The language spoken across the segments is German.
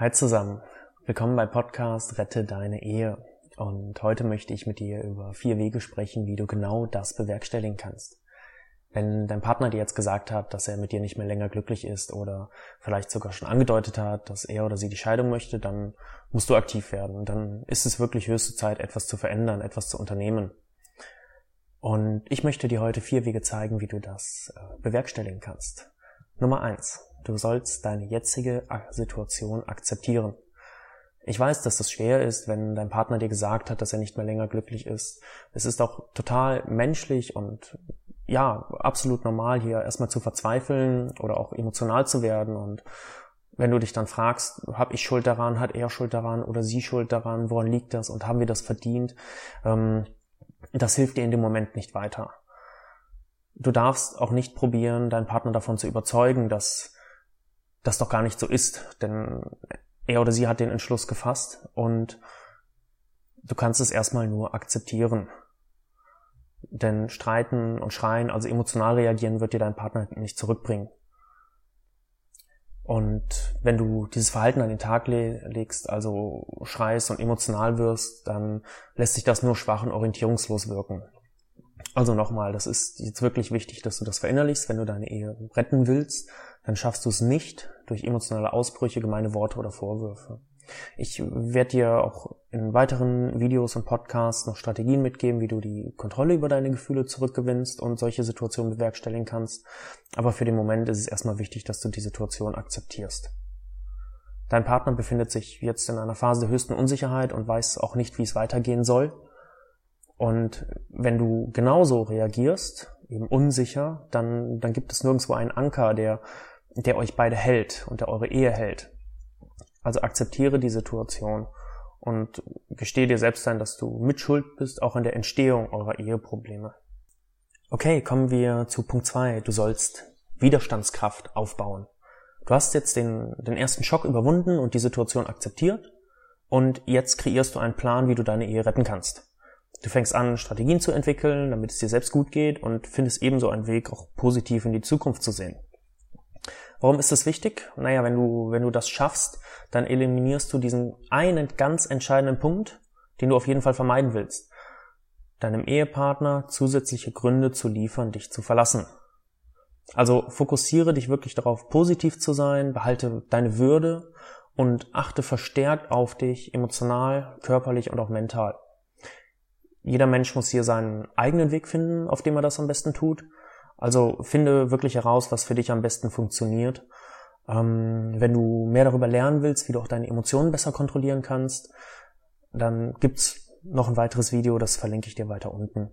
Hi zusammen, willkommen bei Podcast Rette deine Ehe. Und heute möchte ich mit dir über vier Wege sprechen, wie du genau das bewerkstelligen kannst. Wenn dein Partner dir jetzt gesagt hat, dass er mit dir nicht mehr länger glücklich ist oder vielleicht sogar schon angedeutet hat, dass er oder sie die Scheidung möchte, dann musst du aktiv werden. Dann ist es wirklich höchste Zeit, etwas zu verändern, etwas zu unternehmen. Und ich möchte dir heute vier Wege zeigen, wie du das äh, bewerkstelligen kannst. Nummer eins. Du sollst deine jetzige Situation akzeptieren. Ich weiß, dass das schwer ist, wenn dein Partner dir gesagt hat, dass er nicht mehr länger glücklich ist. Es ist auch total menschlich und ja, absolut normal, hier erstmal zu verzweifeln oder auch emotional zu werden. Und wenn du dich dann fragst, habe ich Schuld daran, hat er Schuld daran oder sie Schuld daran, woran liegt das und haben wir das verdient, ähm, das hilft dir in dem Moment nicht weiter. Du darfst auch nicht probieren, deinen Partner davon zu überzeugen, dass das doch gar nicht so ist, denn er oder sie hat den Entschluss gefasst und du kannst es erstmal nur akzeptieren. Denn streiten und schreien, also emotional reagieren, wird dir dein Partner nicht zurückbringen. Und wenn du dieses Verhalten an den Tag legst, also schreist und emotional wirst, dann lässt sich das nur schwach und orientierungslos wirken. Also nochmal, das ist jetzt wirklich wichtig, dass du das verinnerlichst, wenn du deine Ehe retten willst, dann schaffst du es nicht durch emotionale Ausbrüche, gemeine Worte oder Vorwürfe. Ich werde dir auch in weiteren Videos und Podcasts noch Strategien mitgeben, wie du die Kontrolle über deine Gefühle zurückgewinnst und solche Situationen bewerkstelligen kannst. Aber für den Moment ist es erstmal wichtig, dass du die Situation akzeptierst. Dein Partner befindet sich jetzt in einer Phase der höchsten Unsicherheit und weiß auch nicht, wie es weitergehen soll. Und wenn du genauso reagierst, eben unsicher, dann, dann gibt es nirgendwo einen Anker, der der euch beide hält und der eure Ehe hält. Also akzeptiere die Situation und gestehe dir selbst ein, dass du mitschuld bist, auch in der Entstehung eurer Eheprobleme. Okay, kommen wir zu Punkt zwei. Du sollst Widerstandskraft aufbauen. Du hast jetzt den, den ersten Schock überwunden und die Situation akzeptiert und jetzt kreierst du einen Plan, wie du deine Ehe retten kannst. Du fängst an, Strategien zu entwickeln, damit es dir selbst gut geht und findest ebenso einen Weg, auch positiv in die Zukunft zu sehen. Warum ist das wichtig? Naja, wenn du, wenn du das schaffst, dann eliminierst du diesen einen ganz entscheidenden Punkt, den du auf jeden Fall vermeiden willst. Deinem Ehepartner zusätzliche Gründe zu liefern, dich zu verlassen. Also fokussiere dich wirklich darauf, positiv zu sein, behalte deine Würde und achte verstärkt auf dich, emotional, körperlich und auch mental. Jeder Mensch muss hier seinen eigenen Weg finden, auf dem er das am besten tut. Also finde wirklich heraus, was für dich am besten funktioniert. Ähm, wenn du mehr darüber lernen willst, wie du auch deine Emotionen besser kontrollieren kannst, dann gibt's noch ein weiteres Video, das verlinke ich dir weiter unten.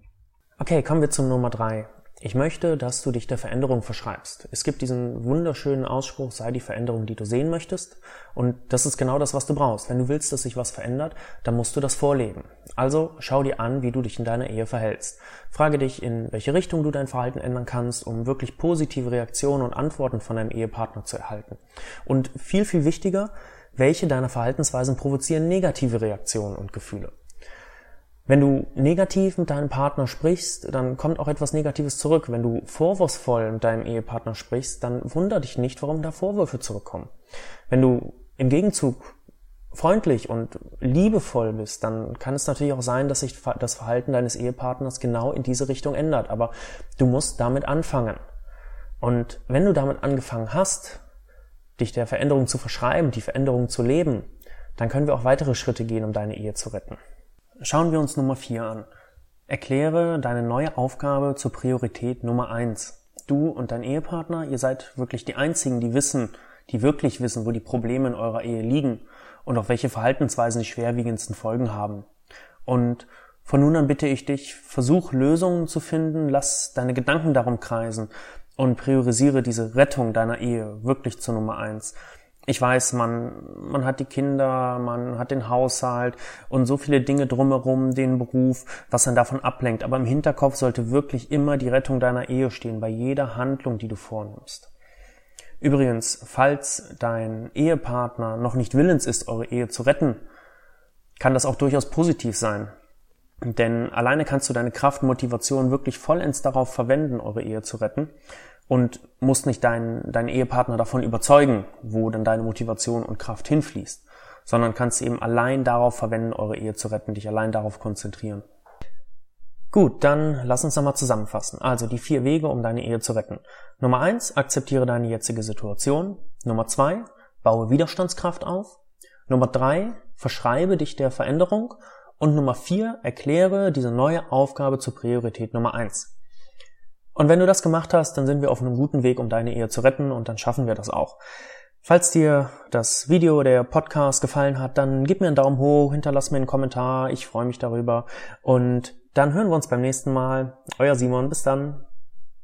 Okay, kommen wir zum Nummer drei. Ich möchte, dass du dich der Veränderung verschreibst. Es gibt diesen wunderschönen Ausspruch, sei die Veränderung, die du sehen möchtest. Und das ist genau das, was du brauchst. Wenn du willst, dass sich was verändert, dann musst du das vorleben. Also schau dir an, wie du dich in deiner Ehe verhältst. Frage dich, in welche Richtung du dein Verhalten ändern kannst, um wirklich positive Reaktionen und Antworten von deinem Ehepartner zu erhalten. Und viel, viel wichtiger, welche deiner Verhaltensweisen provozieren negative Reaktionen und Gefühle. Wenn du negativ mit deinem Partner sprichst, dann kommt auch etwas Negatives zurück. Wenn du vorwurfsvoll mit deinem Ehepartner sprichst, dann wunder dich nicht, warum da Vorwürfe zurückkommen. Wenn du im Gegenzug freundlich und liebevoll bist, dann kann es natürlich auch sein, dass sich das Verhalten deines Ehepartners genau in diese Richtung ändert. Aber du musst damit anfangen. Und wenn du damit angefangen hast, dich der Veränderung zu verschreiben, die Veränderung zu leben, dann können wir auch weitere Schritte gehen, um deine Ehe zu retten. Schauen wir uns Nummer 4 an. Erkläre deine neue Aufgabe zur Priorität Nummer 1. Du und dein Ehepartner, ihr seid wirklich die einzigen, die wissen, die wirklich wissen, wo die Probleme in eurer Ehe liegen und auf welche Verhaltensweisen die schwerwiegendsten Folgen haben. Und von nun an bitte ich dich, versuch Lösungen zu finden, lass deine Gedanken darum kreisen und priorisiere diese Rettung deiner Ehe wirklich zur Nummer 1 ich weiß, man, man hat die Kinder, man hat den Haushalt und so viele Dinge drumherum, den Beruf, was dann davon ablenkt. Aber im Hinterkopf sollte wirklich immer die Rettung deiner Ehe stehen, bei jeder Handlung, die du vornimmst. Übrigens, falls dein Ehepartner noch nicht willens ist, eure Ehe zu retten, kann das auch durchaus positiv sein. Denn alleine kannst du deine Kraft und Motivation wirklich vollends darauf verwenden, eure Ehe zu retten. Und musst nicht deinen, deinen Ehepartner davon überzeugen, wo dann deine Motivation und Kraft hinfließt, sondern kannst eben allein darauf verwenden, eure Ehe zu retten, dich allein darauf konzentrieren. Gut, dann lass uns nochmal zusammenfassen. Also die vier Wege, um deine Ehe zu retten. Nummer eins, akzeptiere deine jetzige Situation. Nummer zwei, baue Widerstandskraft auf. Nummer drei, verschreibe dich der Veränderung. Und Nummer vier, erkläre diese neue Aufgabe zur Priorität Nummer eins. Und wenn du das gemacht hast, dann sind wir auf einem guten Weg, um deine Ehe zu retten und dann schaffen wir das auch. Falls dir das Video, der Podcast gefallen hat, dann gib mir einen Daumen hoch, hinterlass mir einen Kommentar, ich freue mich darüber und dann hören wir uns beim nächsten Mal. Euer Simon, bis dann.